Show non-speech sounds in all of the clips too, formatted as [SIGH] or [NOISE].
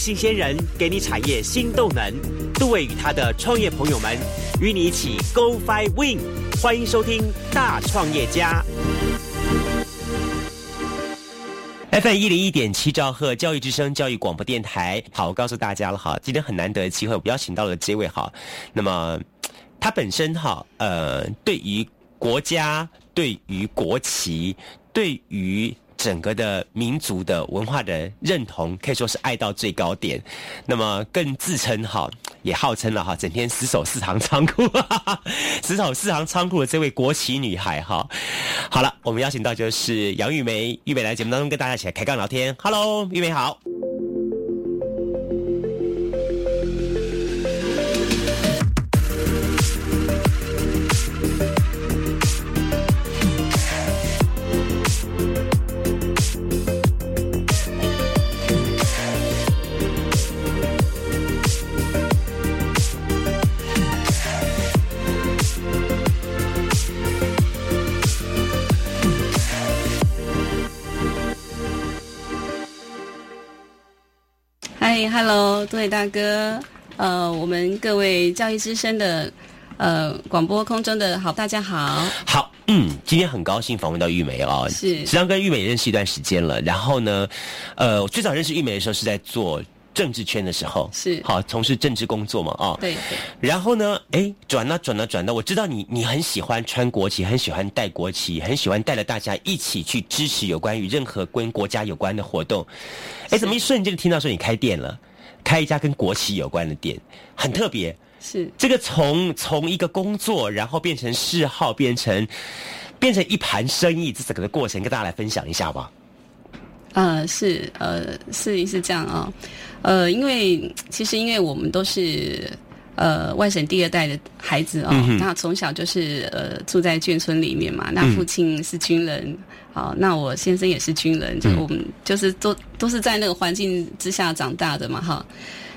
新鲜人给你产业新动能。杜伟与他的创业朋友们与你一起 Go Fly Win，欢迎收听大创业家。FM 一零一点七兆赫教育之声教育广播电台，好，我告诉大家了哈，今天很难得的机会，我邀请到了这位哈，那么他本身哈，呃，对于国家、对于国旗、对于整个的民族的文化的认同，可以说是爱到最高点。那么更自称哈，也号称了哈，整天死守四行仓库，[LAUGHS] 死守四行仓库的这位国旗女孩哈。好了，我们邀请到就是杨玉梅，玉梅来节目当中跟大家一起来开杠聊天。Hello，玉梅好。嗨，Hello，各位大哥，呃，我们各位教育之声的呃广播空中的好，大家好。好，嗯，今天很高兴访问到玉梅哦，是，实际上跟玉梅认识一段时间了。然后呢，呃，我最早认识玉梅的时候是在做政治圈的时候，是好从事政治工作嘛，哦，对。然后呢，哎，转了转了转了，我知道你你很喜欢穿国旗，很喜欢带国旗，很喜欢带着大家一起去支持有关于任何跟国家有关的活动。哎，怎么一瞬间就听到说你开店了？开一家跟国旗有关的店，很特别。是这个从从一个工作，然后变成嗜好，变成变成一盘生意，这整个的过程跟大家来分享一下吧。呃，是呃是是这样啊，呃，因为其实因为我们都是呃外省第二代的孩子哦，那从小就是呃住在眷村里面嘛，那父亲是军人。好，那我先生也是军人，就我们就是都都是在那个环境之下长大的嘛，哈。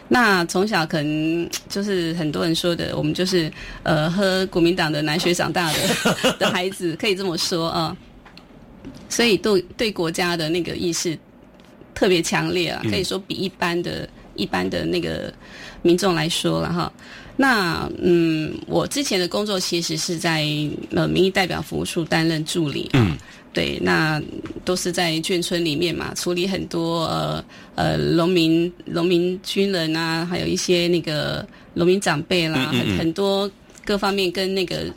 那从小可能就是很多人说的，我们就是呃喝国民党的奶水长大的 [LAUGHS] 的孩子，可以这么说啊。所以对对国家的那个意识特别强烈啊，可以说比一般的一般的那个民众来说了哈。那嗯，我之前的工作其实是在呃民意代表服务处担任助理啊。对，那都是在眷村里面嘛，处理很多呃呃农民、农民军人啊，还有一些那个农民长辈啦，很很多各方面跟那个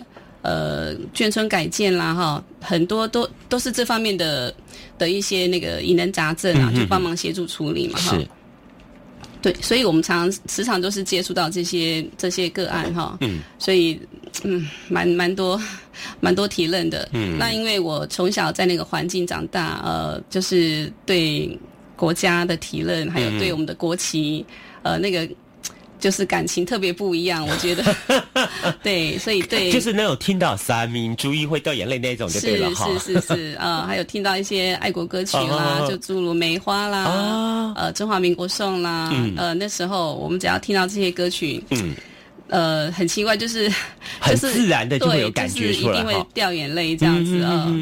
呃眷村改建啦哈，很多都都是这方面的的一些那个疑难杂症啊，就帮忙协助处理嘛哈。对，所以我们常时常都是接触到这些这些个案哈，嗯，所以嗯，蛮蛮多蛮多提问的，嗯，那因为我从小在那个环境长大，呃，就是对国家的提问，还有对我们的国旗，呃，那个。就是感情特别不一样，我觉得，[LAUGHS] 对，所以对，就是那种听到三民主义会掉眼泪那种就对了哈，是是是是，呃，还有听到一些爱国歌曲啦，就诸如梅花啦，呃，中华民国颂啦，呃，那时候我们只要听到这些歌曲，嗯，呃，很奇怪，就是很自然的就会有感觉出来，一定会掉眼泪这样子啊，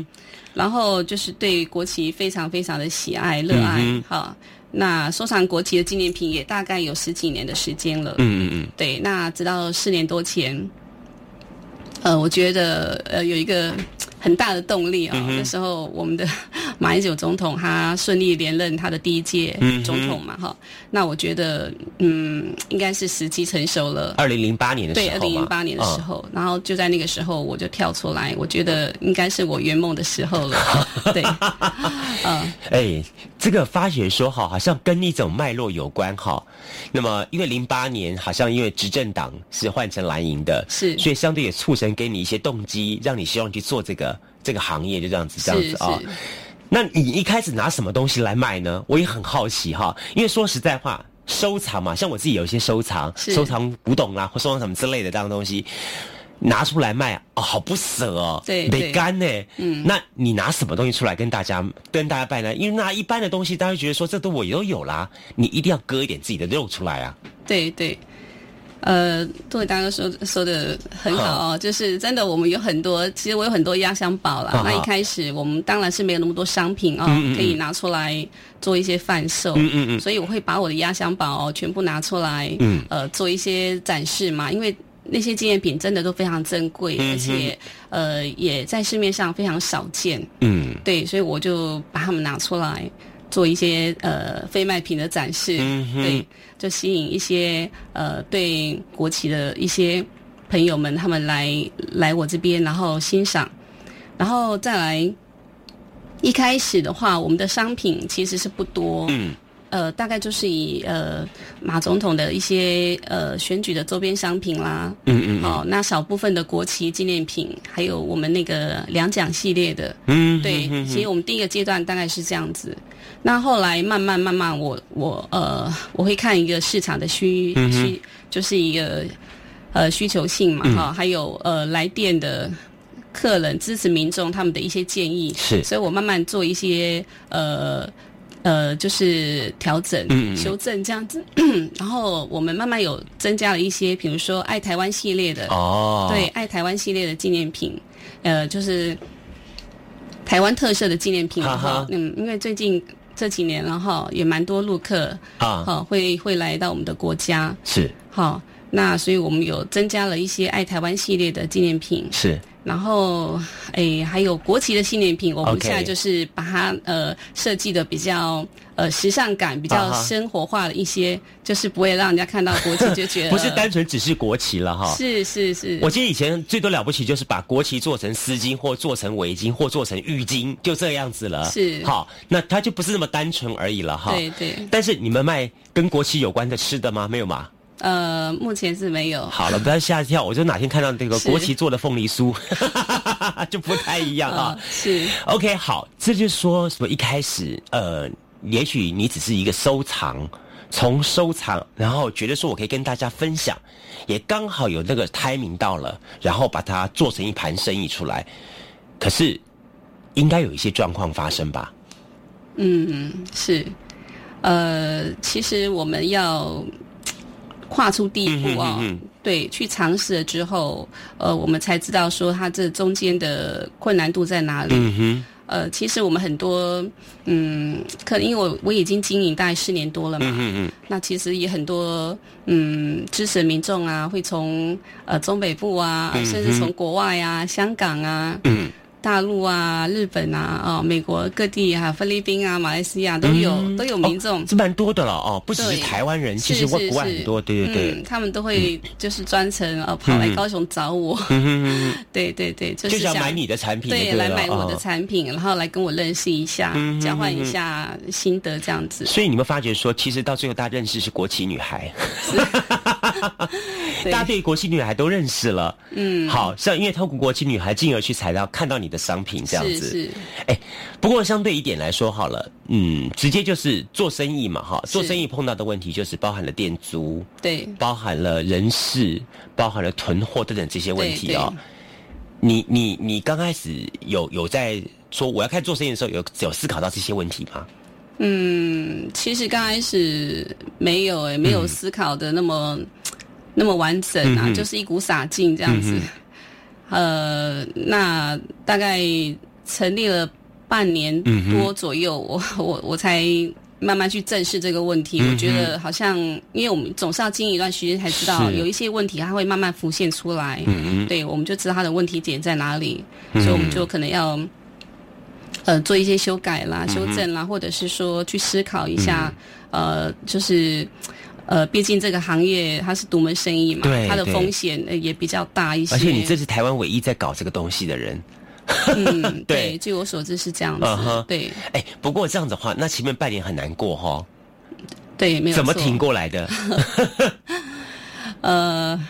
然后就是对国旗非常非常的喜爱热爱哈。那收藏国旗的纪念品也大概有十几年的时间了。嗯嗯嗯。对，那直到四年多前，呃，我觉得呃有一个很大的动力啊。那时候我们的 [LAUGHS] 马英九总统他顺利连任他的第一届总统嘛，哈。那我觉得嗯应该是时机成熟了。二零零八年的时候对，二零零八年的时候，然后就在那个时候我就跳出来，我觉得应该是我圆梦的时候了。[LAUGHS] 对，[LAUGHS] 嗯，哎。这个发觉说哈，好像跟一种脉络有关哈。那么，因为零八年好像因为执政党是换成蓝营的，是，所以相对也促成给你一些动机，让你希望去做这个这个行业，就这样子这样子啊。那你一开始拿什么东西来卖呢？我也很好奇哈。因为说实在话，收藏嘛，像我自己有一些收藏，收藏古董啊，或收藏什么之类的这样东西。拿出来卖哦，好不舍哦，对，得干呢。嗯，那你拿什么东西出来跟大家跟大家拜呢？因为那一般的东西，大家觉得说这都我都有啦，你一定要割一点自己的肉出来啊。对对，呃，对，大家说说的很好哦，就是真的，我们有很多，其实我有很多压箱宝啦。那一开始我们当然是没有那么多商品哦，可以拿出来做一些贩售。嗯嗯嗯。所以我会把我的压箱宝全部拿出来，嗯，呃，做一些展示嘛。因为那些纪念品真的都非常珍贵，而且呃也在市面上非常少见。嗯。对，所以我就把它们拿出来。做一些呃非卖品的展示，对，就吸引一些呃对国旗的一些朋友们，他们来来我这边，然后欣赏，然后再来。一开始的话，我们的商品其实是不多，嗯，呃，大概就是以呃马总统的一些呃选举的周边商品啦，嗯嗯，哦，那少部分的国旗纪念品，还有我们那个两奖系列的，嗯，对，其实我们第一个阶段大概是这样子。那后来慢慢慢慢，我我呃，我会看一个市场的需需，就是一个呃需求性嘛哈，还有呃来电的客人支持民众他们的一些建议，是，所以我慢慢做一些呃呃就是调整修正这样子，[CLEARS THROAT] 然后我们慢慢有增加了一些，比如说爱台湾系列的哦，对，爱台湾系列的纪念品，呃，就是台湾特色的纪念品哈，嗯，因为最近。这几年了哈，也蛮多陆客啊，好会会来到我们的国家。是。好，那所以我们有增加了一些爱台湾系列的纪念品是。然后，诶，还有国旗的纪念品，我们现在就是把它呃设计的比较呃时尚感，比较生活化的一些，就是不会让人家看到国旗就觉得 [LAUGHS] 不是单纯只是国旗了哈。[LAUGHS] 是是是，我记得以前最多了不起就是把国旗做成丝巾，或做成围巾，或做成浴巾，就这样子了。是好，那它就不是那么单纯而已了哈。对对。但是你们卖跟国旗有关的吃的吗？没有吗？呃，目前是没有。好了，不要吓一跳。我就哪天看到那个国旗做的凤梨酥，[LAUGHS] 就不太一样啊。是。OK，好，这就是说什么？一开始，呃，也许你只是一个收藏，从收藏，然后觉得说我可以跟大家分享，也刚好有那个 timing 到了，然后把它做成一盘生意出来。可是，应该有一些状况发生吧？嗯，是。呃，其实我们要。跨出第一步啊，对，去尝试了之后，呃，我们才知道说它这中间的困难度在哪里。嗯呃，其实我们很多，嗯，可能因为我我已经经营大概四年多了嘛，嗯那其实也很多，嗯，支持民众啊，会从呃中北部啊，甚至从国外啊，香港啊。大陆啊，日本啊，哦，美国各地哈，菲律宾啊，马来西亚都有都有民众，是蛮多的了哦，不只是台湾人，其实国外很多，对对对，他们都会就是专程呃跑来高雄找我，[LAUGHS] 对对对，就是想买你的产品，对，来买我的产品，然后来跟我认识一下，交换一下心得这样子。所以你们发觉说，其实到最后大家认识是国旗女孩。[LAUGHS] 大家对国际女孩都认识了，嗯，好像因为透过国际女孩，进而去采到看到你的商品这样子，是，哎，不过相对一点来说好了，嗯，直接就是做生意嘛，哈，做生意碰到的问题就是包含了店租，对，包含了人事，包含了囤货等等这些问题哦。你你你刚开始有有在说我要开始做生意的时候，有有思考到这些问题吗？嗯，其实刚开始没有诶，没有思考的那么那么完整啊，就是一股傻劲这样子。呃，那大概成立了半年多左右，我我我才慢慢去正视这个问题。我觉得好像，因为我们总是要经营一段时间才知道，有一些问题它会慢慢浮现出来。嗯对，我们就知道它的问题点在哪里，所以我们就可能要。呃，做一些修改啦、修正啦，或者是说去思考一下，呃，就是，呃，毕竟这个行业它是独门生意嘛，它的风险也比较大一些。而且你这是台湾唯一在搞这个东西的人。嗯，[LAUGHS] 对，据我所知是这样子。对。哎，不过这样子的话，那前面半年很难过哈。对，没有。怎么挺过来的？[LAUGHS] 呃。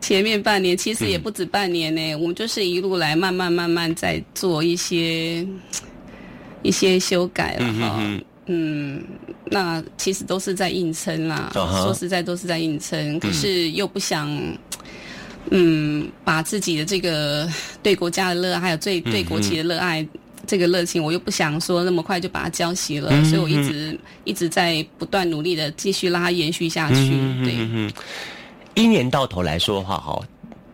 前面半年其实也不止半年呢，我们就是一路来慢慢慢慢在做一些一些修改了哈。嗯，那其实都是在硬撑啦，说实在都是在硬撑，可是又不想嗯把自己的这个对国家的热爱，还有对对国旗的热爱这个热情，我又不想说那么快就把它浇熄了，所以我一直一直在不断努力的继续让它延续下去。对。一年到头来说的话，哈，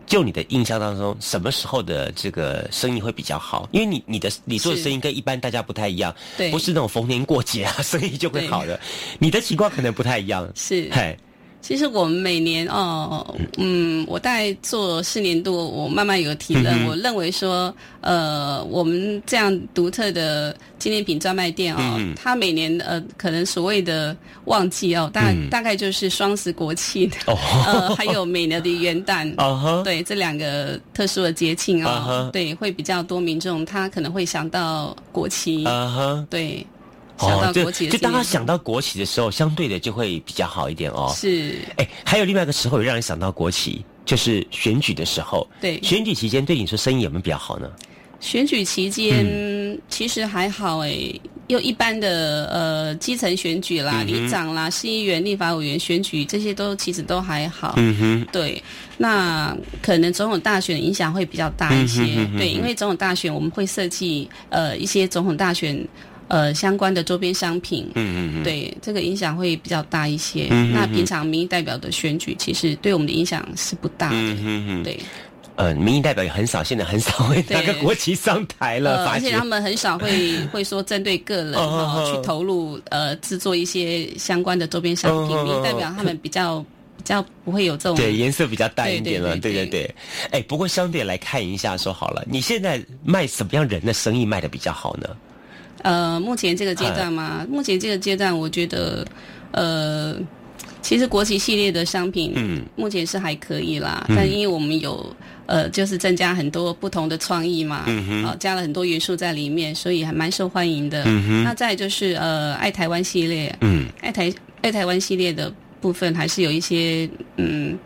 就你的印象当中，什么时候的这个生意会比较好？因为你你的你做的生意跟一般大家不太一样，对。不是那种逢年过节啊，生意就会好的。你的情况可能不太一样，是。嘿，其实我们每年哦，嗯，我大概做四年多，我慢慢有提认。嗯我认为说，呃，我们这样独特的纪念品专卖店哦，嗯它每年呃，可能所谓的旺季哦，大、嗯大概就是双十国庆，哦，呃，还有每年的元旦。[LAUGHS] 啊哈，对这两个特殊的节庆哦啊哈对，会比较多民众，他可能会想到国旗，啊哈。对，想到就国旗的就当他想到国旗的时候，相对的就会比较好一点哦。是，哎，还有另外一个时候，也让人想到国旗，就是选举的时候。对，选举期间对你说生意有没有比较好呢？选举期间、嗯其实还好诶，又一般的呃基层选举啦、里长啦、市议员、立法委员选举这些都其实都还好。嗯哼，对，那可能总统大选影响会比较大一些。嗯哼嗯哼对，因为总统大选我们会设计呃一些总统大选呃相关的周边商品。嗯嗯嗯，对，这个影响会比较大一些。嗯哼那平常民意代表的选举，其实对我们的影响是不大的。嗯哼哼，对，呃，民意代表也很少，现在很少会拿个国旗上台了，呃，而且他们很少会 [LAUGHS] 会说针对个人哦哦哦哦去投入呃制作一些相关的周边商品，民意代表他们比较比较不会有这种对，颜色比较淡一点了，对对对对对。哎，不过相对来看一下，说好了，你现在卖什么样人的生意卖的比较好呢？呃，目前这个阶段嘛，目前这个阶段，我觉得呃，其实国旗系列的商品，嗯，目前是还可以啦，嗯。但因为我们有。呃，就是增加很多不同的创意嘛，嗯哼。呃，加了很多元素在里面，所以还蛮受欢迎的。嗯哼。那再就是呃，爱台湾系列，嗯。爱台爱台湾系列的部分，还是有一些嗯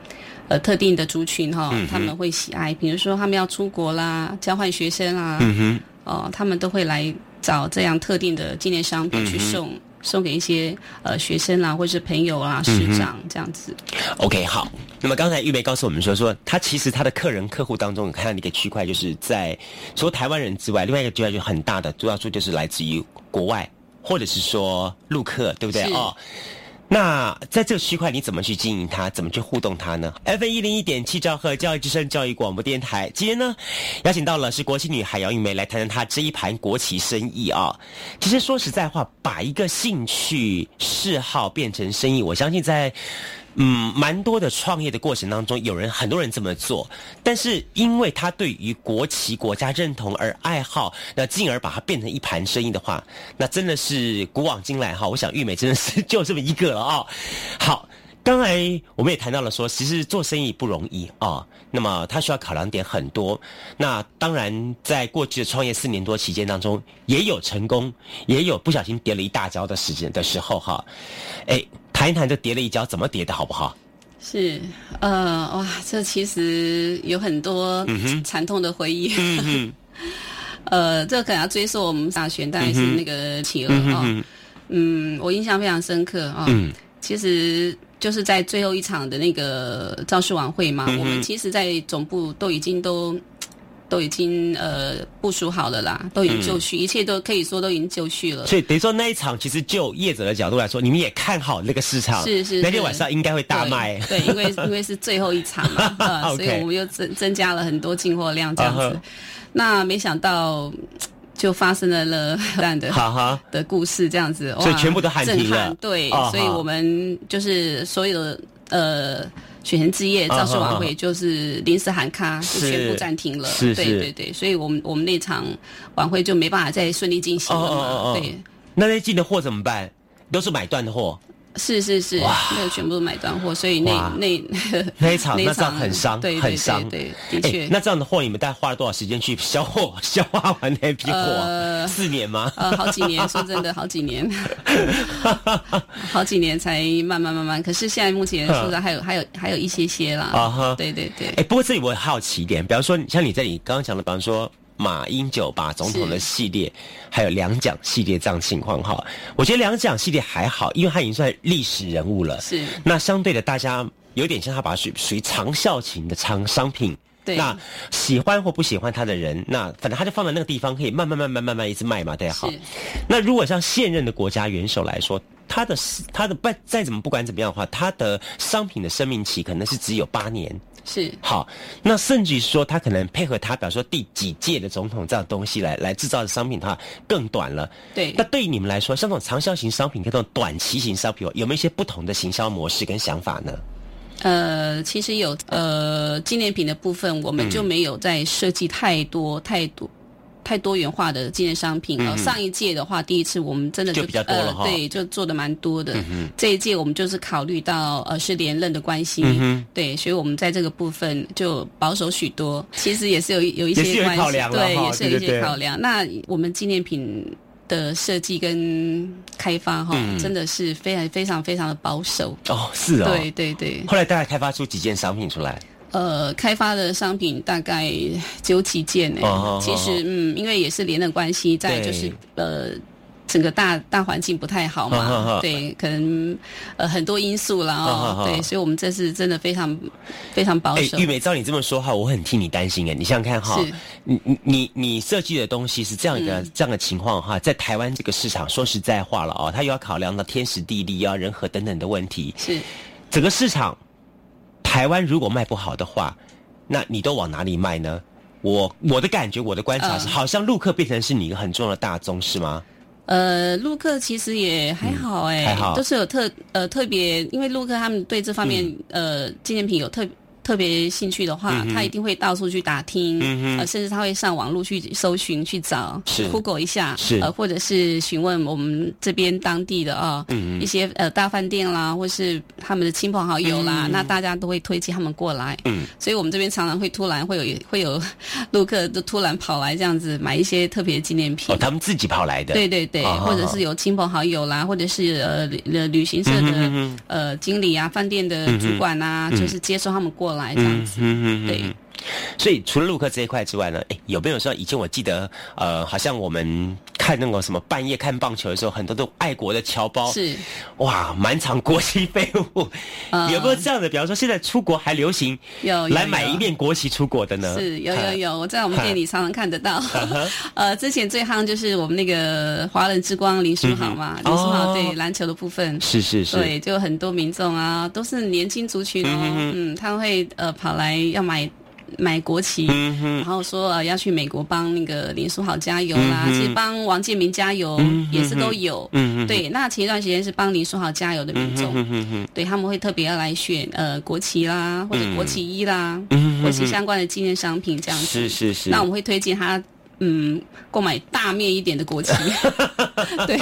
呃特定的族群哈、嗯他们会喜爱，比如说他们要出国啦、交换学生啦，嗯哼，哦、他们都会来找这样特定的纪念商品去送。送给一些呃学生啦，或者是朋友啊、师长这样子。OK，好。那么刚才玉梅告诉我们说，说他其实他的客人客户当中，有看到一个区块，就是在除了台湾人之外，另外一个区块就很大的，主要说就是来自于国外，或者是说陆客，对不对？是哦。那在这个区块，你怎么去经营它？怎么去互动它呢？F 一零一点七兆赫教育之声教育广播电台，今天呢，邀请到了是国旗女孩姚玉梅来谈谈她这一盘国旗生意啊。其实说实在话，把一个兴趣嗜好变成生意，我相信在。嗯，蛮多的创业的过程当中，有人很多人这么做，但是因为他对于国旗、国家认同而爱好，那进而把它变成一盘生意的话，那真的是古往今来哈，我想玉美真的是就这么一个了啊、好。刚才我们也谈到了说，其实做生意不容易啊、那么他需要考量点很多。那当然，在过去的创业四年多期间当中，也有成功，也有不小心跌了一大跤的时间的时候哈。哎，谈一谈这跌了一跤怎么跌的好不好？是，呃，哇，这其实有很多惨痛的回忆。嗯 [LAUGHS] 呃，这可能要追溯我们大选，大概是那个企鹅哦。嗯我印象非常深刻啊、哦。嗯其实就是在最后一场的那个造势晚会嘛，嗯我们其实，在总部都已经都都已经呃部署好了啦，都已经就绪，一切都可以说都已经就绪了。所以等于说那一场，其实就业者的角度来说，你们也看好那个市场，是是是那天晚上应该会大卖。对，对因为 [LAUGHS] 因为是最后一场嘛，呃，[LAUGHS] 所以我们又增增加了很多进货量这样子。那没想到就发生了了这样的 [LAUGHS] 哈哈，的故事，这样子，所以全部都喊停了震撼对，啊所以我们就是所有的呃。选前之夜啊造势晚啊会就是临时喊卡，就全部暂停了。对对对，所以我们我们那场晚会就没办法再顺利进行了对，那那进的货怎么办？都是买断的货，是是是，那个全部都买断货，所以那那 [LAUGHS] 那一场那那这样很伤，很伤。对对，的哎确。那这样的货，你们大概花了多少时间去消货、[LAUGHS] 消化完那批货？呃四年吗？呃，好几年，说真的，好几年，[LAUGHS] 好几年才慢慢慢慢。可是现在目前说实在还有还有还有一些些啦。啊哈对对对，哎，不过这里我很好奇一点，比方说，像你在你刚刚讲的，比方说马英九把总统的系列，还有两蒋系列这样情况哈，我觉得两蒋系列还好，因为他已经算历史人物了。是那相对的，大家有点像他把它属属于长效型的长商品。对那喜欢或不喜欢他的人，那反正他就放在那个地方，可以慢慢慢慢慢慢一直卖嘛，对好是。那如果像现任的国家元首来说，他的他的不再怎么不管怎么样的话，他的商品的生命期可能是只有八年。是好，那甚至于说，他可能配合他，比如说第几届的总统这样东西来来制造的商品，的话更短了。对。那对于你们来说，像这种长效型商品跟这种短期型商品，有没有一些不同的行销模式跟想法呢？呃，其实有呃纪念品的部分，我们就没有在设计太多太多。太多元化的纪念商品呃，上一届的话，第一次我们真的就比较多了哈。对，就做的蛮多的。这一届我们就是考虑到呃是连任的关系，对，所以我们在这个部分就保守许多。其实也是有有一些关系，对，也是有一些考量。那我们纪念品的设计跟开发哈，真的是非常非常非常的保守。哦，是哦，对对对。后来大概开发出几件商品出来。呃，开发的商品大概只有几件呢。其实，嗯，因为也是连的关系，在就是呃，整个大大环境不太好嘛，对，可能呃很多因素啦，哦，对，所以我们这次真的非常非常保守。玉梅，照你这么说哈，我很替你担心哎。你想想看哈，你你你你设计的东西是这样一个这样的情况哈，在台湾这个市场，说实在话了哦，它又要考量到天时地利啊、人和等等的问题，是。整个市场。台湾如果卖不好的话，那你都往哪里卖呢？我我的感觉，我的观察是，好像陆客变成是你一个很重要的大宗，是吗？呃，陆客其实也还好，哎，还好，都是有特呃特别，因为陆客他们对这方面呃纪念品有特。特别兴趣的话，他一定会到处去打听，呃，甚至他会上网络去搜寻去找，Google 一下，呃，或者是询问我们这边当地的啊，嗯一些呃大饭店啦，或是他们的亲朋好友啦，那大家都会推荐他们过来，嗯，所以我们这边常常会突然会有会有 [LAUGHS] 陆客都突然跑来这样子买一些特别纪念品，哦，他们自己跑来的，对对对，或者是有亲朋好友啦，或者是呃旅旅行社的呃经理啊，饭店的主管啊，就是接收他们过。来这样子，对。所以除了陆客这一块之外呢，哎，有没有说以前我记得，呃，好像我们看那个什么半夜看棒球的时候，很多都爱国的侨胞是。哇，满场国旗飞舞，有没有这样的？比方说现在出国还流行有来买一面国旗出国的呢？是有有有，我在我们店里常常看得到。[LAUGHS] [LAUGHS] 呃，之前最夯就是我们那个华人之光林书豪嘛，林书豪对篮球的部分。是是是，对，就很多民众啊，都是年轻族群哦，嗯，他会呃跑来要买。买国旗，然后说呃要去美国帮那个林书豪加油啦，其实帮王建民加油也是都有。对，那前一段时间是帮林书豪加油的民众，对他们会特别要来选呃国旗啦，或者国旗衣啦，国旗相关的纪念商品这样子。是是是。那我们会推荐他嗯购买大面一点的国旗。[LAUGHS] 对。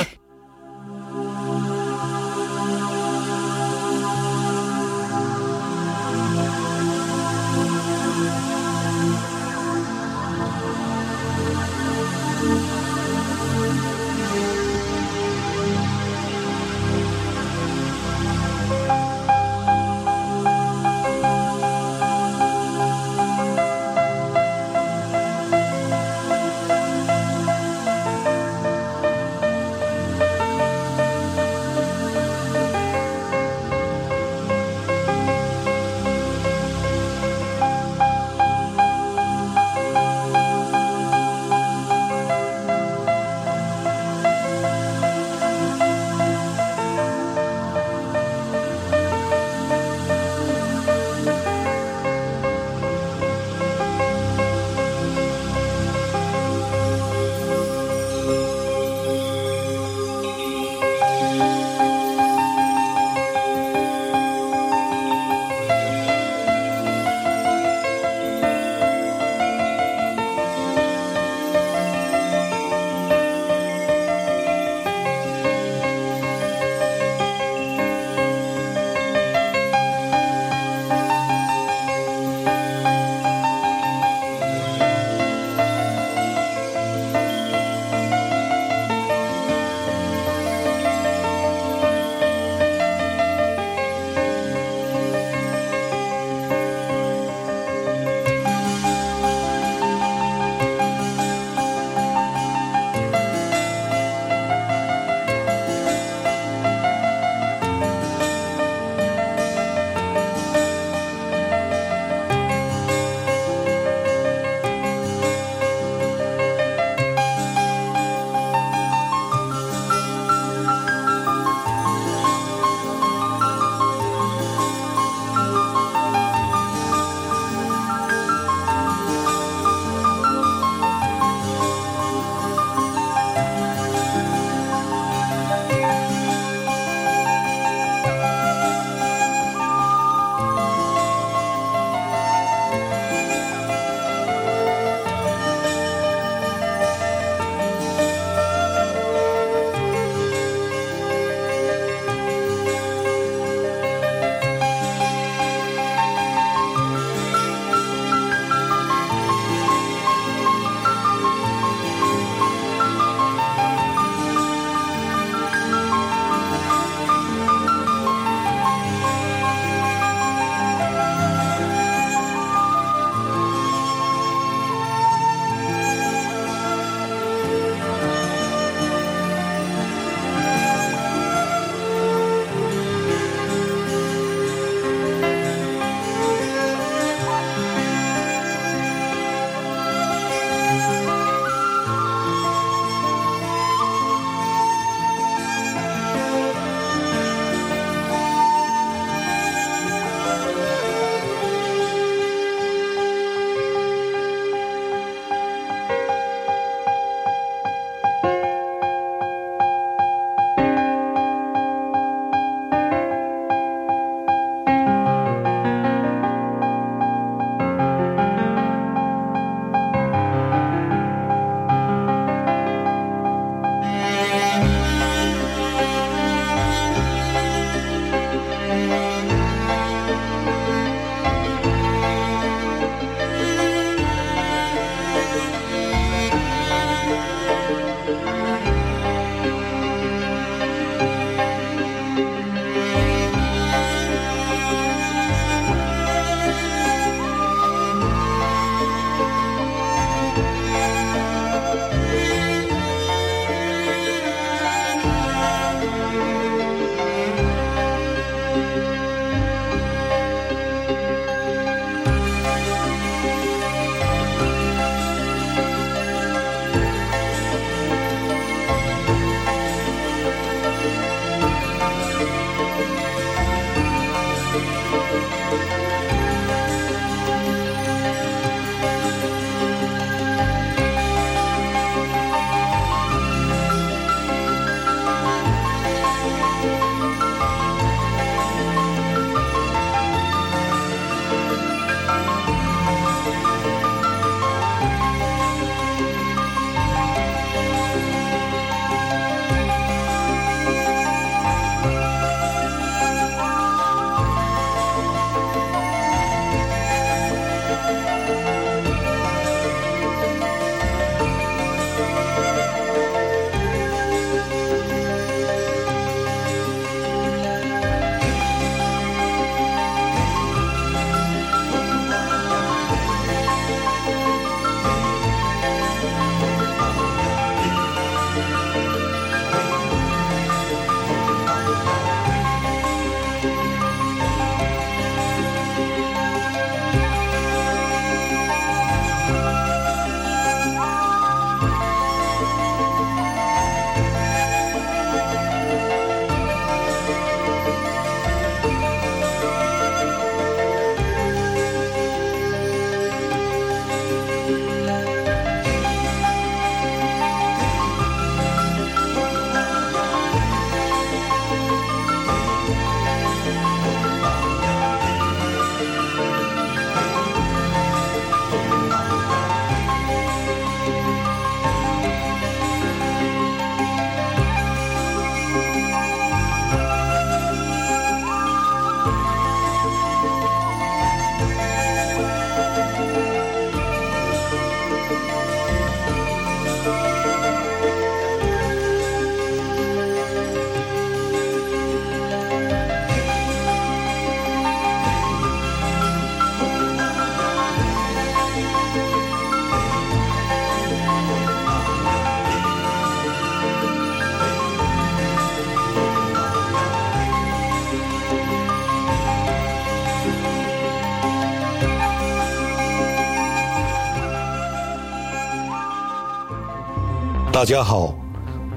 大家好，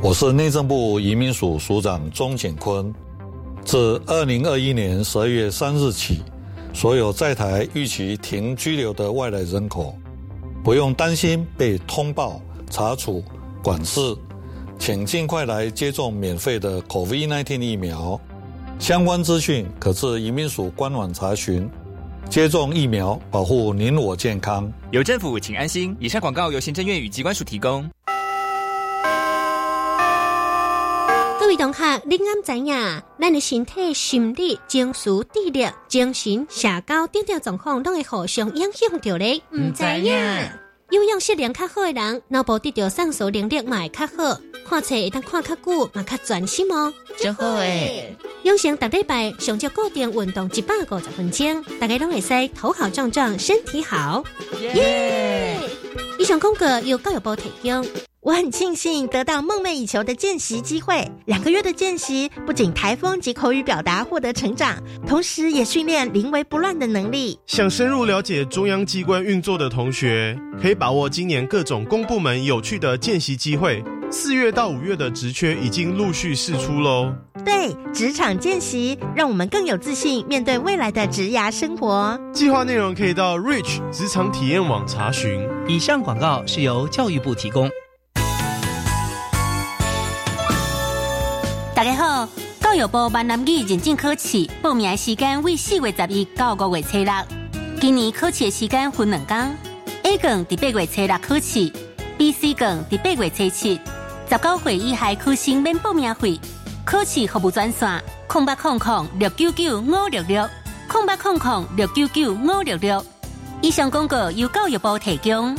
我是内政部移民署署长钟景坤。自二零二一年十二月三日起，所有在台预期停居留的外来人口，不用担心被通报、查处、管制，请尽快来接种免费的 COVID-19 疫苗。相关资讯可至移民署官网查询。接种疫苗，保护您我健康。有政府，请安心。以上广告由行政院与机关署提供。各位同学，你敢知影？咱的身体、心理、情绪、智力、精神、社交等等状况，拢会互相影响着咧。唔知影。有氧适量较好的人，脑部得到上述能力嘛会较好，看册会当看较久，嘛较专心哦。真好诶！养成逐礼拜上少固定运动一百五十分钟，大家拢会使头好壮壮，身体好。耶！以上广告由教育部提供。我很庆幸得到梦寐以求的见习机会，两个月的见习不仅台风及口语表达获得成长，同时也训练临危不乱的能力。想深入了解中央机关运作的同学，可以把握今年各种公部门有趣的见习机会。四月到五月的职缺已经陆续释出喽。对，职场见习让我们更有自信面对未来的职涯生活。计划内容可以到 Rich 职场体验网查询。以上广告是由教育部提供。大家好，教育部闽南语认证考试报名时间为四月十一到五月初六。今年考试的时间分两天，A 卷伫八月初六考试，B、C 卷伫八月初七。十九岁以下考生免报名费。考试服务专线：空八空空六九九五六六，空八空空六九九五六六。以上广告由教育部提供。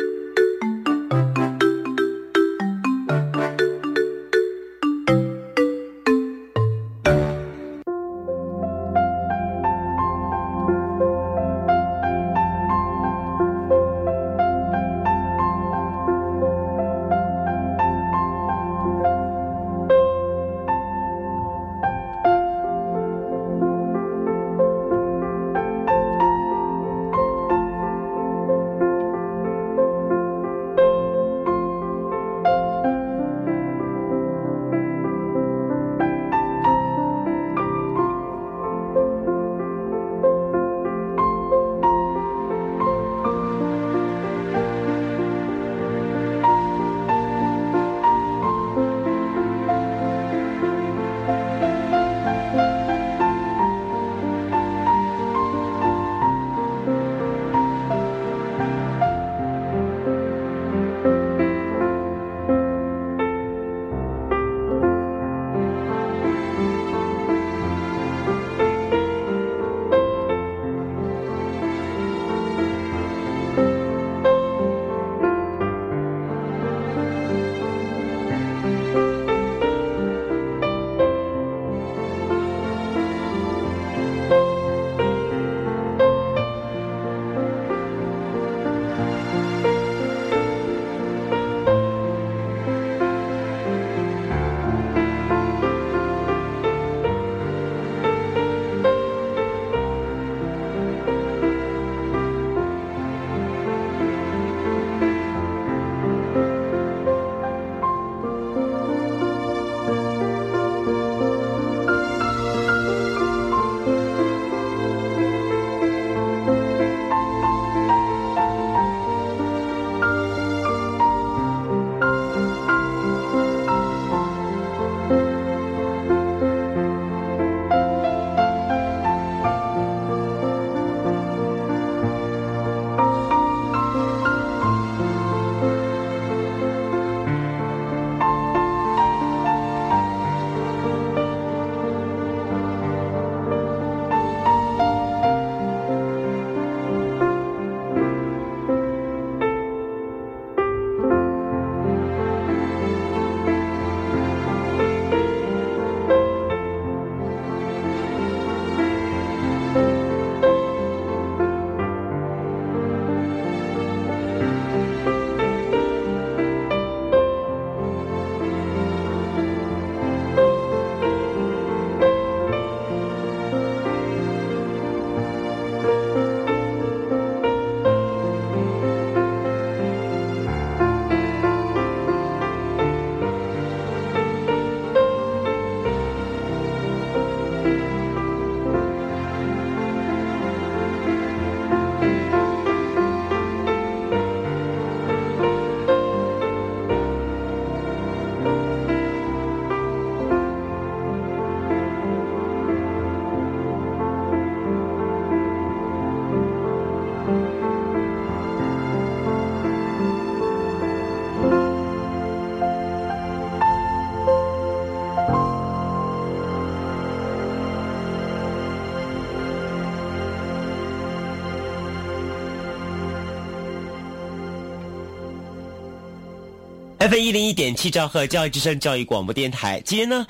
F 一零一点七兆赫教育之声教育广播电台，今天呢，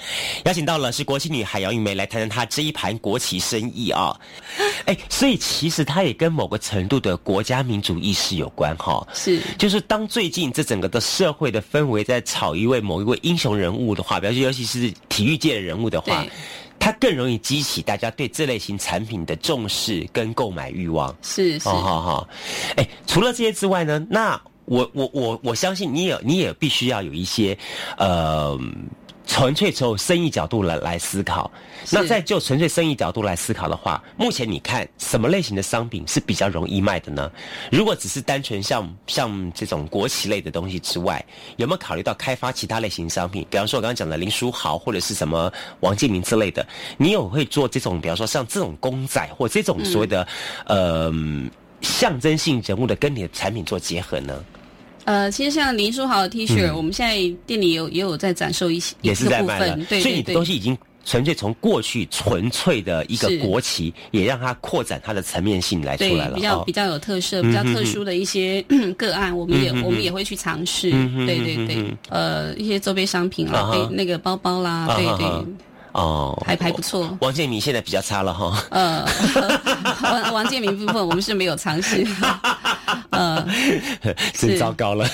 邀请到了是国旗女孩杨玉梅来谈谈她这一盘国旗生意啊。[GASPS] 哎，所以其实它也跟某个程度的国家民主意识有关哈。是，就是当最近这整个的社会的氛围在炒一位某一位英雄人物的话，比如尤其是体育界的人物的话，它更容易激起大家对这类型产品的重视跟购买欲望。是是，好好好。哎，除了这些之外呢，那。我我我我相信你也你也必须要有一些，呃，纯粹从生意角度来来思考。那在就纯粹生意角度来思考的话，目前你看什么类型的商品是比较容易卖的呢？如果只是单纯像像这种国企类的东西之外，有没有考虑到开发其他类型商品？比方说我刚刚讲的林书豪或者是什么王健林之类的，你有会做这种，比方说像这种公仔或这种所谓的呃象征性人物的跟你的产品做结合呢？呃，其实像林书豪的 T 恤，我们现在店里有也有在展售一些，也是在卖了。对，所以你的东西已经纯粹从过去纯粹的一个国旗，也让它扩展它的层面性来出来了。比较比较有特色、比较特殊的一些 [CLEARS THROAT] 个案，我们也我们也会去尝试。对对对，呃，一些周边商品啦，那个包包啦，对对。哦，还还不错。王建民现在比较差了哈。呃，[LAUGHS] 王王建民部分我们是没有尝试。呃 [LAUGHS] [LAUGHS] 真糟糕了。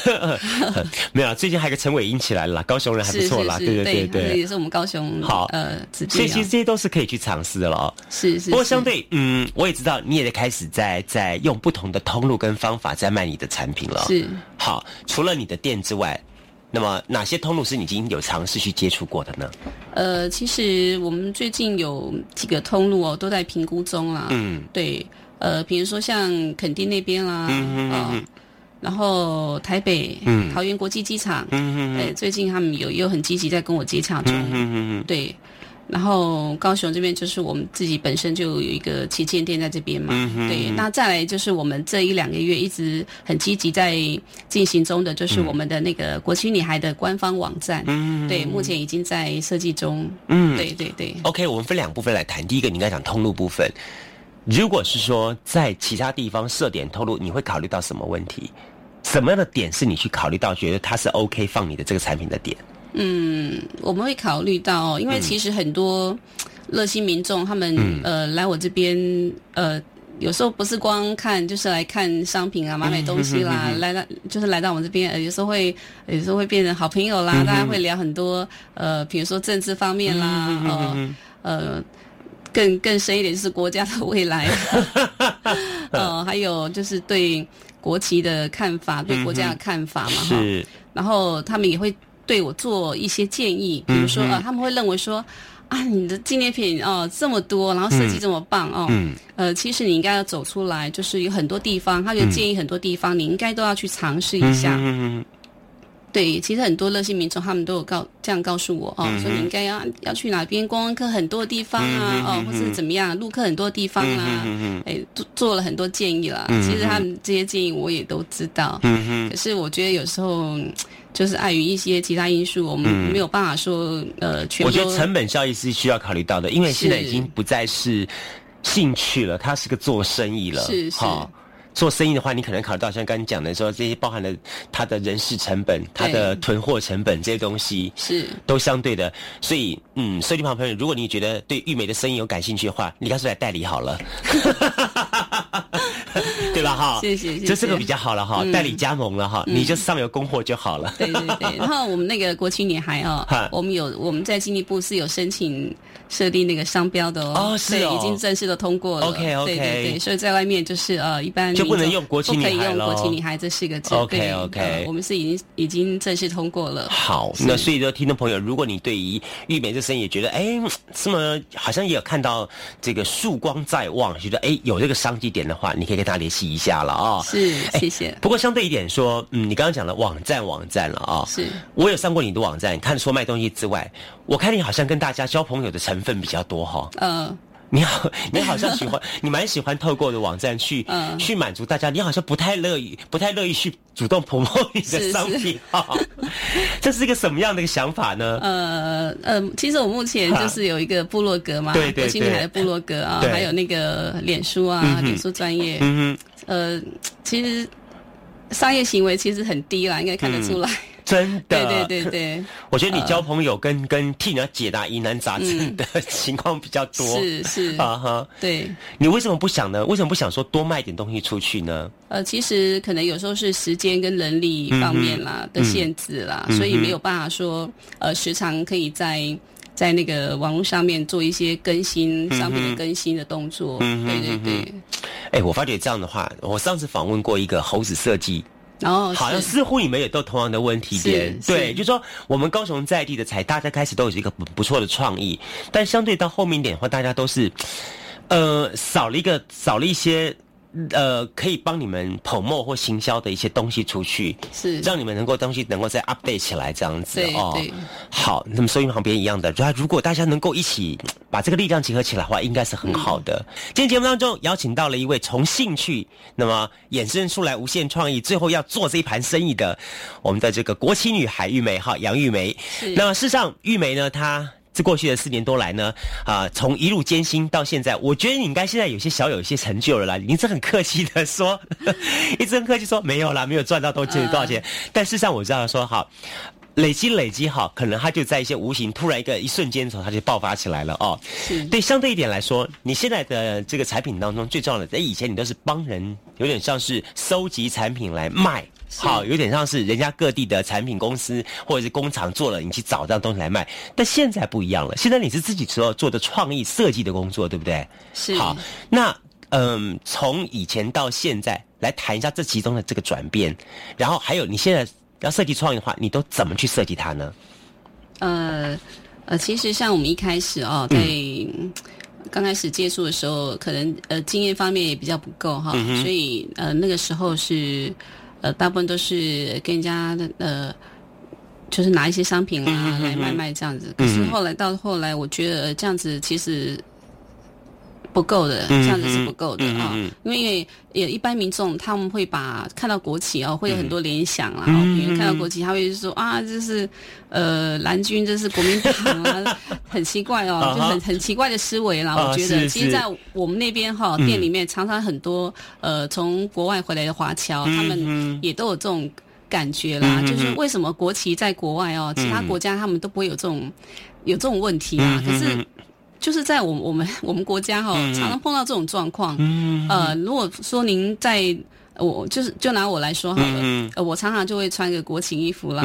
没有，最近还有个陈伟英起来了，高雄人还不错啦。对对对对，也是我们高雄好呃，所以其实这些都是可以去尝试的了哦。是是。不过相对嗯，我也知道你也在开始在在用不同的通路跟方法在卖你的产品了。是。好，除了你的店之外。那么哪些通路是你已经有尝试去接触过的呢？呃，其实我们最近有几个通路哦，都在评估中啦。嗯，对，呃，比如说像垦丁那边啦，啊，然后台北、桃园国际机场，嗯嗯，最近他们有有很积极在跟我接洽中。嗯嗯嗯，对。然后高雄这边就是我们自己本身就有一个旗舰店在这边嘛，对。那再来就是我们这一两个月一直很积极在进行中的，就是我们的那个国旗女孩的官方网站，嗯对，目前已经在设计中。嗯，对对对。OK，我们分两部分来谈。第一个，你应该讲通路部分。如果是说在其他地方设点通路，你会考虑到什么问题？什么样的点是你去考虑到觉得它是 OK 放你的这个产品的点？嗯，我们会考虑到，因为其实很多热心民众他们呃来我这边呃，有时候不是光看，就是来看商品啊，买买东西啦，来到就是来到我们这边，呃有时候会有时候会变成好朋友啦，大家会聊很多呃，比如说政治方面啦，呃呃，更更深一点就是国家的未来，[LAUGHS] 呃，还有就是对国旗的看法，对国家的看法嘛，哈，然后他们也会。对我做一些建议，比如说呃，他们会认为说，啊，你的纪念品哦这么多，然后设计这么棒哦，呃，其实你应该要走出来，就是有很多地方，他就建议很多地方，你应该都要去尝试一下。嗯对，其实很多热心民众他们都有告这样告诉我哦，说你应该要要去哪边观光客很多地方啊，哦，或者怎么样，录客很多地方啊，哎，做做了很多建议了。其实他们这些建议我也都知道，可是我觉得有时候。就是碍于一些其他因素，我们没有办法说呃，全我觉得成本效益是需要考虑到的，因为现在已经不再是兴趣了，它是个做生意了。是是，做生意的话，你可能考虑到像刚刚讲的说，这些包含了它的人事成本、它的囤货成本这些东西是都相对的。所以，嗯，收听旁朋友，如果你觉得对玉美的生意有感兴趣的话，你干脆来代理好了。[LAUGHS] 对吧？哈，谢谢，这是个比较好了哈，代理加盟了哈，你就上游供货就好了。对对对，[LAUGHS] 然后我们那个国庆女孩哦，我们有我们在经济部是有申请设立那个商标的哦，哦是已经正式的通过了。OK OK，对对对，所以在外面就是呃，一般就不能用国庆女孩不可以用国庆女孩这四个字。OK OK，我们是已经已经正式通过了。好，那所以说听众朋友，如果你对于玉美这生意也觉得哎，这么好像也有看到这个曙光在望，觉得哎有这个商机点的话，你可以跟他联系。一下了啊，是谢谢。不过相对一点说，嗯，你刚刚讲了网站网站了啊，是我有上过你的网站，看除了卖东西之外，我看你好像跟大家交朋友的成分比较多哈。嗯，你好，[LAUGHS] 你好像喜欢，[LAUGHS] 你蛮喜欢透过的网站去去满足大家，你好像不太乐意，不太乐意去主动 promote 你的商品哈。[LAUGHS] 这是一个什么样的一个想法呢？呃呃，其实我目前就是有一个部落格嘛，对对对，的部落格啊，还有那个脸书啊，脸书专业。嗯呃，其实商业行为其实很低啦，应该看得出来。真的，对对对对，[LAUGHS] 我觉得你交朋友跟、跟替人家解答疑难杂症的 [LAUGHS] 情况比较多，是是 [LAUGHS] 啊哈，对。你为什么不想呢？为什么不想说多卖点东西出去呢？呃，其实可能有时候是时间跟人力方面啦、的限制啦，所以没有办法说呃时常可以在在那个网络上面做一些更新商品的更新的动作。对对对。哎，我发觉这样的话，我上次访问过一个猴子设计。然后好像似乎你们也都同样的问题点，对，就说我们高雄在地的才，大家开始都有一个不不错的创意，但相对到后面一点的话，大家都是，呃，少了一个，少了一些。呃，可以帮你们捧墨或行销的一些东西出去，是让你们能够东西能够再 update 起来这样子哦。好，那么收音旁边一样的，如果大家能够一起把这个力量结合起来的话，应该是很好的。今天节目当中邀请到了一位从兴趣那么衍生出来无限创意，最后要做这一盘生意的我们的这个国企女孩玉梅哈，杨玉梅。那么事实上，玉梅呢，她。这过去的四年多来呢，啊，从一路艰辛到现在，我觉得你应该现在有些小有一些成就了啦。你是很客气的说，[LAUGHS] 一直很客气说没有啦，没有赚到多钱多少钱。但事实上我知道说，好，累积累积好，可能它就在一些无形突然一个一瞬间的时候，他就爆发起来了哦。对，相对一点来说，你现在的这个产品当中最重要的，在以前你都是帮人，有点像是收集产品来卖。好，有点像是人家各地的产品公司或者是工厂做了，你去找这样东西来卖。但现在不一样了，现在你是自己做做的创意设计的工作，对不对？是。好，那嗯，从以前到现在来谈一下这其中的这个转变，然后还有你现在要设计创意的话，你都怎么去设计它呢？呃呃，其实像我们一开始哦，在刚开始接触的时候，可能呃经验方面也比较不够哈，所以呃那个时候是。呃，大部分都是跟人家的呃，就是拿一些商品啊来卖卖这样子。可是后来到后来，我觉得这样子其实不够的，这样子是不够的啊。因为也一般民众他们会把看到国旗哦，会有很多联想啊。比如看到国旗，他会说啊，这是呃蓝军，这是国民党啊，[LAUGHS] 很奇怪哦，就很很奇怪的思维啦。我觉得，其实，在我们那边哈店里面，常常很多呃从国外回来的华侨，他们也都有这种感觉啦。就是为什么国旗在国外哦，其他国家他们都不会有这种有这种问题啊？可是就是在我我们 [LAUGHS] 我们国家哈，常常碰到这种状况。呃，如果说您在我就是就拿我来说好了，呃，我常常就会穿个国旗衣服啦。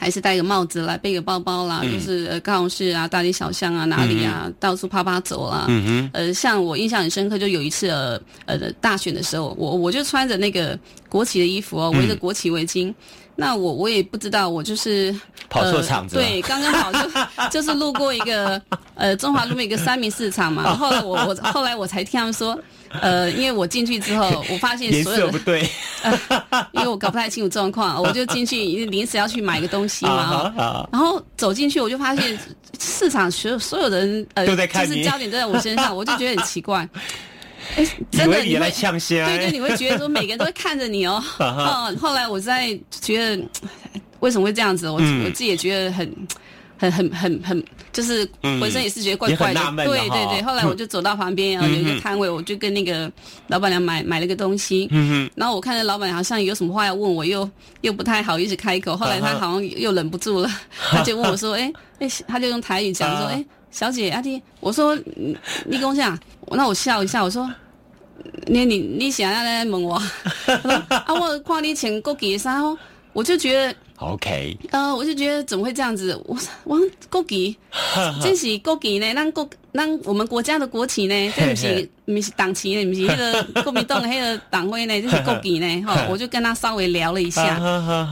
还是戴个帽子啦，背个包包啦，就是呃高雄市啊，大街小巷啊，哪里啊，到处啪啪走啦。呃，像我印象很深刻，就有一次呃呃大选的时候，我我就穿着那个国旗的衣服哦，围着国旗围巾。那我我也不知道，我就是跑错场子。对，刚刚好就就是路过一个呃中华路面一个三明市场嘛。后来我我后来我才听他们说。呃，因为我进去之后，我发现所有的不对，因为我搞不太清楚状况，我就进去临时要去买个东西嘛，然后走进去，我就发现市场所有所有人呃，就是焦点都在我身上，我就觉得很奇怪。[LAUGHS] 哎，[LAUGHS] 真的你会对对，你会觉得说每个人都会看着你哦。[LAUGHS] 嗯，后来我在觉得为什么会这样子，我我自己也觉得很。很很很很，就是浑身也是觉得怪怪的，对对对。后来我就走到旁边，然后有一个摊位，我就跟那个老板娘买买了个东西。嗯然后我看到老板好像有什么话要问我，又又不太好意思开口。后来他好像又忍不住了，他就问我说：“ [LAUGHS] 哎哎，他就用台语讲说：‘哎，小姐阿弟，我说你跟我讲，那我笑一下，我说你你你想要来问我？[LAUGHS] 他说啊，我看你穿国旗的衫哦，我就觉得。” OK，呃，我就觉得怎么会这样子？我我国旗，[LAUGHS] 这是国旗呢？让国让我们国家的国旗呢？这不是不是党旗呢？不是那个 [LAUGHS] 国民党的那个党徽呢？这是国旗呢？哈，我就跟他稍微聊了一下，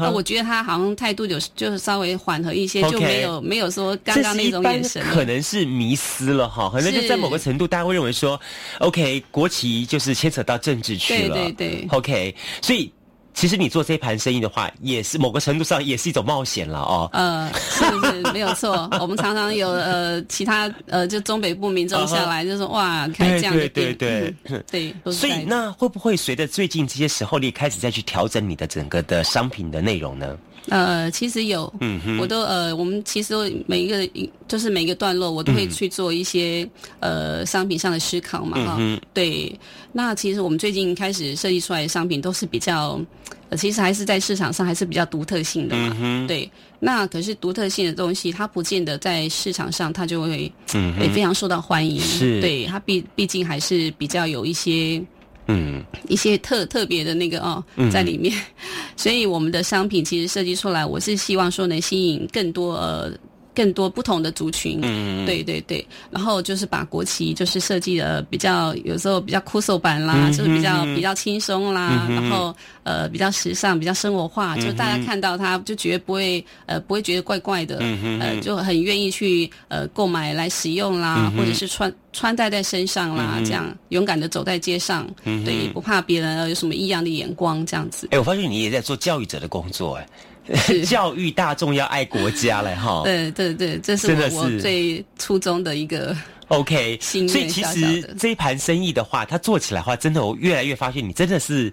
那我觉得他好像态度就就是稍微缓和一些，就没有没有说刚刚那种眼神，可能是迷失了哈，可能就在某个程度，大家会认为说，OK，国旗就是牵扯到政治去了，对对对，OK，所以。其实你做这盘生意的话，也是某个程度上也是一种冒险了哦。呃，是是没有错。我们常常有呃其他呃就中北部民众下来 [LAUGHS] 就说哇开这样的店，对对对对。所以那会不会随着最近这些时候，你开始再去调整你的整个的商品的内容呢？呃，其实有，嗯我都呃，我们其实每一个就是每一个段落，我都会去做一些呃商品上的思考嘛，哈，对。那其实我们最近开始设计出来的商品都是比较呃，其实还是在市场上还是比较独特性的嘛。嗯哼，对，那可是独特性的东西，它不见得在市场上它就会嗯哼。也非常受到欢迎。是。对它毕毕竟还是比较有一些嗯。一些特特别的那个哦嗯。在里面，[LAUGHS] 所以我们的商品其实设计出来，我是希望说能吸引更多呃更多不同的族群。嗯，对对对，然后就是把国旗就是设计的比较有时候比较酷手版啦，嗯就是比较嗯比较轻松啦，嗯然后呃比较时尚，比较生活化，就是大家看到它就觉得不会呃不会觉得怪怪的，嗯就很愿意去呃购买来使用啦，嗯或者是穿穿戴在身上啦，这样勇敢的走在街上，嗯对，也不怕别人呃有什么异样的眼光这样子。哎，我发现你也在做教育者的工作，哎，是 [LAUGHS] 教育大众要爱国家嘞，哈。对对对，这是我最初衷的一个 OK，所以其实这一盘生意的话，它做起来的话，真的我越来越发现你真的是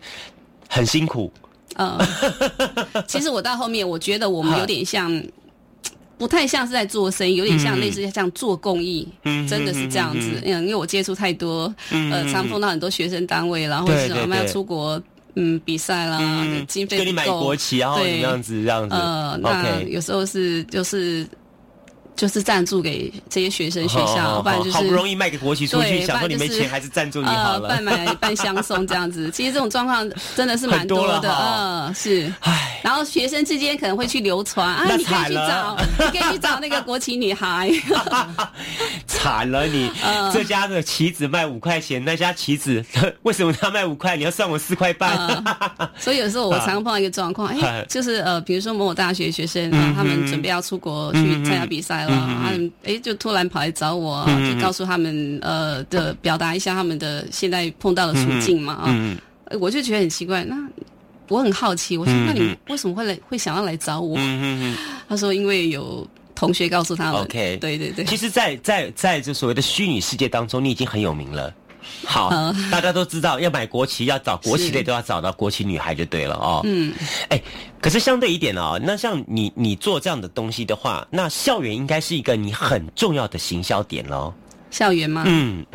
很辛苦。嗯，[LAUGHS] 其实我到后面，我觉得我们有点像，不太像是在做生意，有点像嗯类似像做公益，嗯真的是这样子。嗯，因为我接触太多，呃，常碰到很多学生单位啦，或者是对对我们要出国。嗯，比赛啦，嗯经费给你买国旗然后对怎么样子这样子呃，那有时候是就是就是赞助给这些学生学校，不然就是好不容易卖给国旗出去，对想说你没钱还是赞助你好呃，了。半买半相送这样子。其实这种状况真的是蛮多的，哈嗯，是。唉，然后学生之间可能会去流传啊，你可以去找，你可以去找那个国旗女孩。[LAUGHS] 惨了你！嗯这家的旗子卖五块钱，那家旗子 [LAUGHS] 为什么他卖五块？你要算我四块半。嗯所以有时候我常常碰到一个状况，[LAUGHS] 哎啊，就是呃，比如说某某大学学生嗯啊，他们准备要出国去参加比赛了，他们哎就突然跑来找我就告诉他们呃的表达一下他们的现在碰到的处境嘛啊，我就觉得很奇怪，那我很好奇，我说嗯那你为什么会来会想要来找我？[LAUGHS] 他说因为有同学告诉他们 OK 对对对嗯。，其实在，在在这所谓的虚拟世界当中，你已经很有名了。好，嗯大家都知道要买国旗，要找国旗类都要找到国旗女孩就对了哦。嗯，哎，可是相对一点哦，那像你你做这样的东西的话，那校园应该是一个你很重要的行销点喽。校园吗？嗯，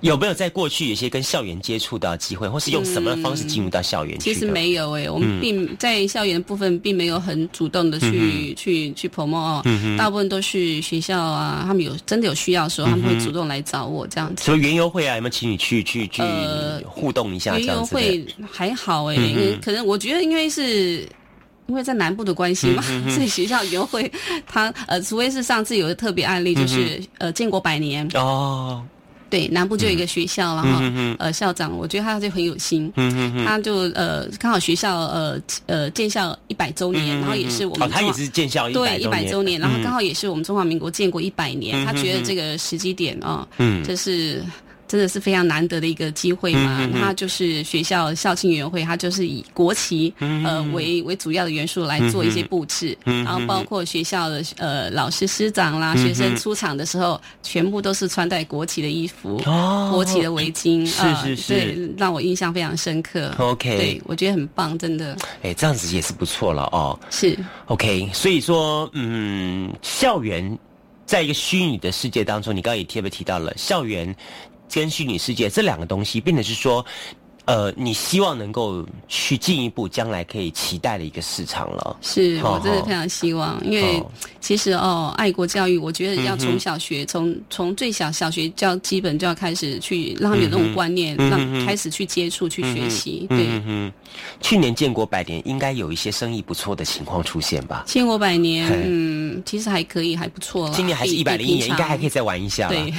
有没有在过去有些跟校园接触到的机会，或是用什么方式进入到校园？其实没有诶、我嗯们并在校园的部分并没有很主动的去、去去 promo，、哦嗯哼大部分都是学校啊，他们有真的有需要的时候，他们会主动来找我这样子。什么园游会啊？有没有请你去去去呃互动一下这园游样子的？会还好诶、可能我觉得因为是。因为在南部的关系嘛，[LAUGHS] 所以学校园游会，他呃，除非是上次有个特别案例，就是、呃建国百年，哦，对，南部就有一个学校，然后、嗯呃校长，我觉得他就很有心，他就呃刚好学校呃呃建校一百周年，嗯然后也是我们哦，他也中华是建校一对一百周年，然后刚好好也是我们中华民国建国一百年，嗯他觉得嗯。这个时机点啊，嗯。这是。真的是非常难得的一个机会嘛，嗯嗯嗯。他就是学校校庆委员会，他就是以国旗、呃为为主要的元素来做一些布置，嗯嗯嗯然后包括学校的呃老师师长啦、嗯嗯。学生出场的时候，全部都是穿戴国旗的衣服，哦。国旗的围巾，是呃是是。对，让我印象非常深刻。OK 对我觉得很棒，真的。哎，这样子也是不错了哦。是。OK，所以说，嗯，校园在一个虚拟的世界当中，你刚刚也特别提到了校园跟虚拟世界这两个东西，变成是说，呃，你希望能够去进一步，将来可以期待的一个市场了。是我真的非常希望，因为哦其实哦，爱国教育，我觉得要从小学，从从最小小学教基本就要开始去让他们有这种观念，让开始去接触、去学习。嗯对，嗯嗯，去年建国百年，应该有一些生意不错的情况出现吧？建国百年，嗯，其实还可以，还不错了。今年还是一百零一年，应该还可以以。再玩一下。对，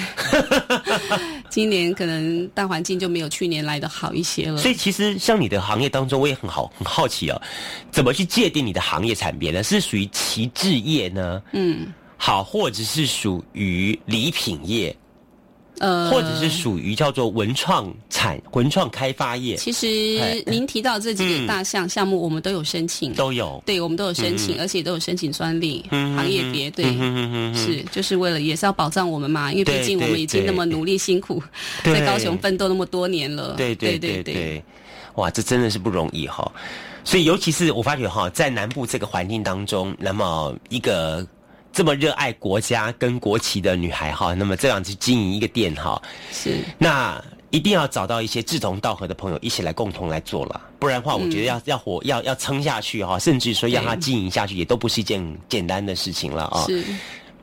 [LAUGHS] 今年可能大环境就没有去年来的好一些了。所以其实像你的行业当中，我也很好很好奇哦，怎么去界定你的行业产别呢？是属于旗帜业呢？嗯，好，或者是属于礼品业，呃，或者是属于叫做文创产文创开发业，其实哎您提到这几嗯个大项项目，我们都有申请。都有。对，我们都有申请，嗯而且都有申请专利、嗯行业别，对，是就是为了也是要保障我们嘛，因为毕竟我们已经那么努力辛苦，在高雄奋斗那么多年了，对对对对。对，哇，这真的是不容易哈。所以，尤其是我发觉哈，在南部这个环境当中，那么一个这么热爱国家跟国旗的女孩哈，那么这样去经营一个店哈，是那一定要找到一些志同道合的朋友一起来共同来做了。不然的话，我觉得要、要活要要撑下去哈，甚至说让它经营下去，也都不是一件简单的事情了啊。是。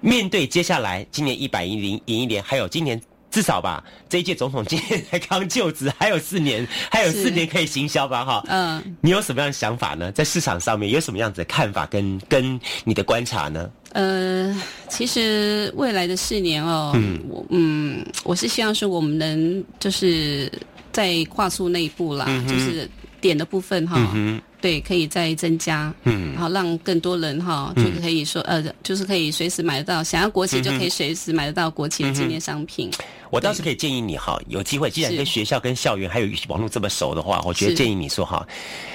面对接下来今年一百一零赢一年，还有今年至少吧，这一届总统今年才刚就职，还有四年，还有四年可以行销吧哈。嗯，你有什么样的想法呢？在市场上面有什么样子的看法跟跟你的观察呢？呃，其实未来的四年哦，嗯，我嗯，我是希望说我们能就是在跨出那一步啦，就是点的部分哈。对，可以再增加，嗯，然后让更多人哈，就可以说，呃，就是可以随时买得到，想要国企就可以随时买得到国企的纪念商品。我倒是可以建议你哈，有机会，既然跟学校、跟校园还有网络这么熟的话，我觉得建议你说哈，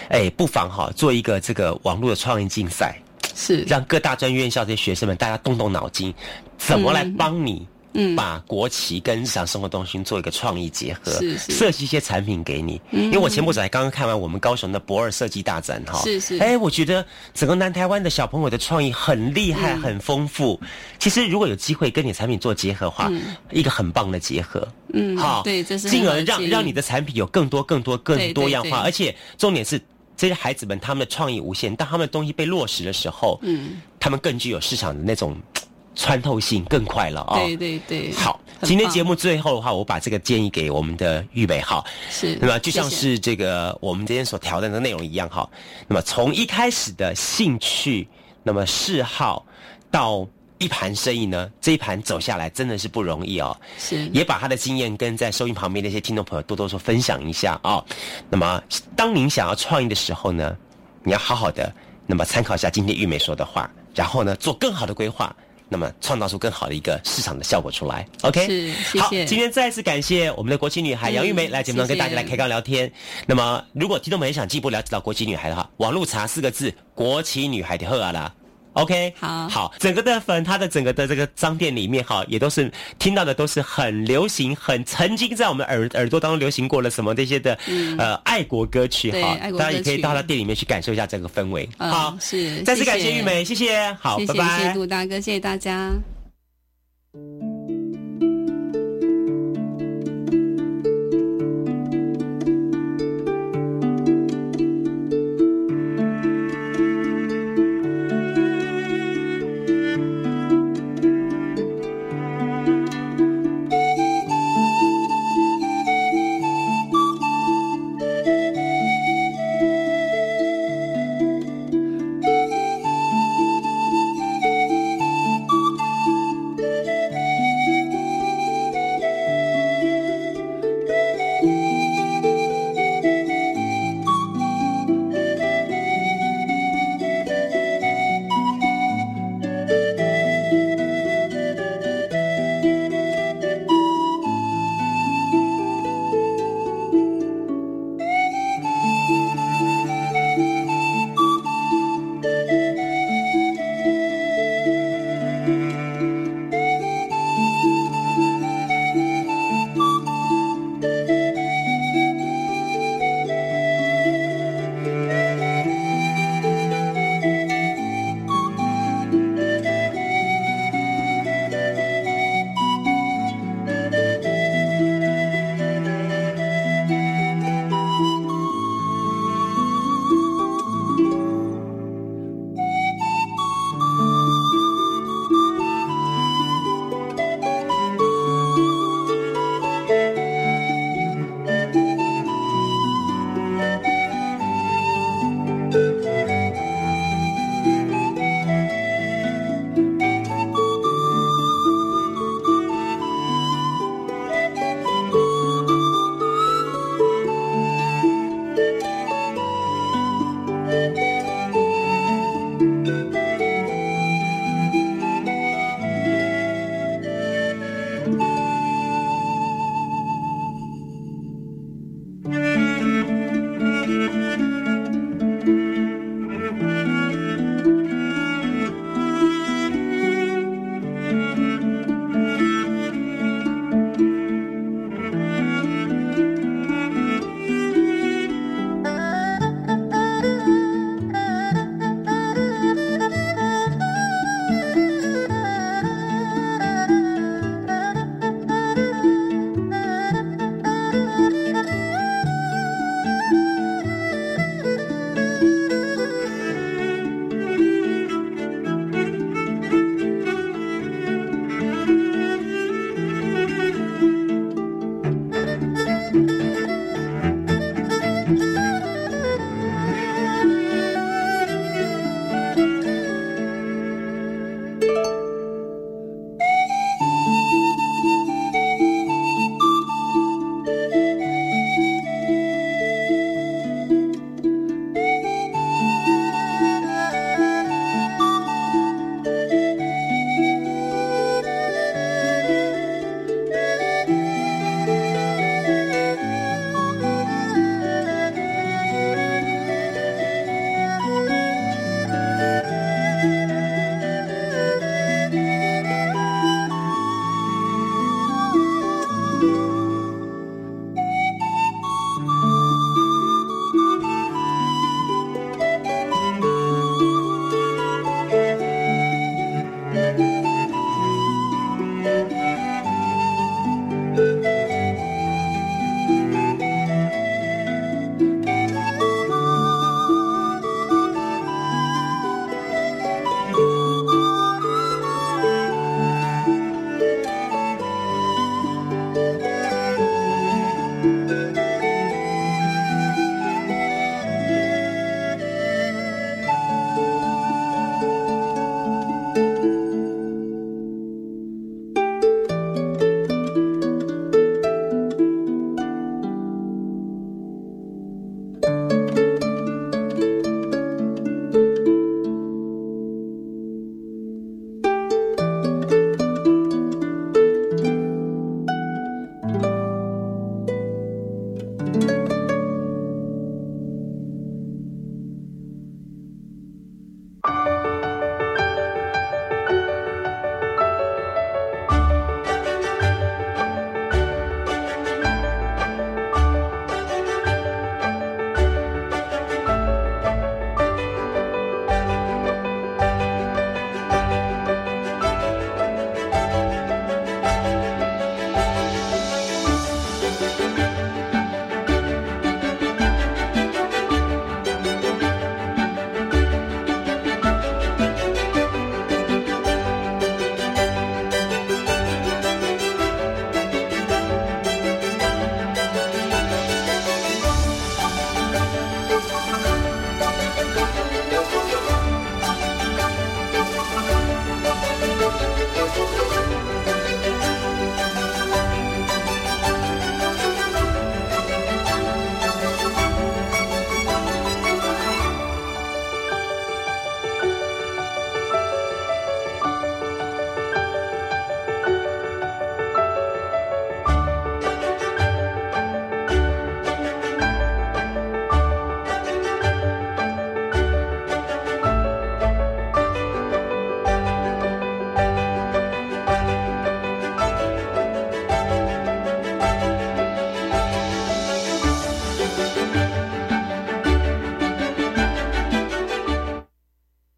哎，不妨哈做一个这个网络的创意竞赛，是让各大专院校这些学生们大家动动脑筋，怎么来帮你。嗯，把国旗跟日常生活中心做一个创意结合，是是，设计一些产品给你。嗯，因为我前不久才刚刚看完我们高雄的博尔设计大展哈，是是。哎，我觉得整个南台湾的小朋友的创意很厉害，很丰富。其实如果有机会跟你产品做结合的话，一个很棒的结合。嗯，好，对，这是进而让让你的产品有更多、更多、更多样化。而且重点是这些孩子们他们的创意无限，当他们的东西被落实的时候，嗯，他们更具有市场的那种。穿透性更快了啊！对对对，好，今天节目最后的话，我把这个建议给我们的预备好，是，那么就像是这个我们今天所调的的内容一样哈。那么从一开始的兴趣，那么嗜好，到一盘生意呢，这一盘走下来真的是不容易哦。是，也把他的经验跟在收音旁边那些听众朋友多多说分享一下啊。那么当您想要创业的时候呢，你要好好的那么参考一下今天玉梅说的话，然后呢做更好的规划。那么创造出更好的一个市场的效果出来，OK？是，谢谢。好，今天再次感谢我们的国旗女孩杨玉梅来节目中跟大家来开杠聊天。那么，如果听众朋友想进一步了解到国旗女孩的话，网络查四个字“国旗女孩”的赫啊啦。OK，好，好，整个的粉，它的整个的这个商店里面哈，也都是听到的都是很流行，很曾经在我们耳耳朵当中流行过了什么这些的呃爱国歌曲哈，大家也可以到他店里面去感受一下这个氛围。好，是，再次感谢玉梅，谢谢，好，拜拜，谢谢杜大哥，谢谢大家。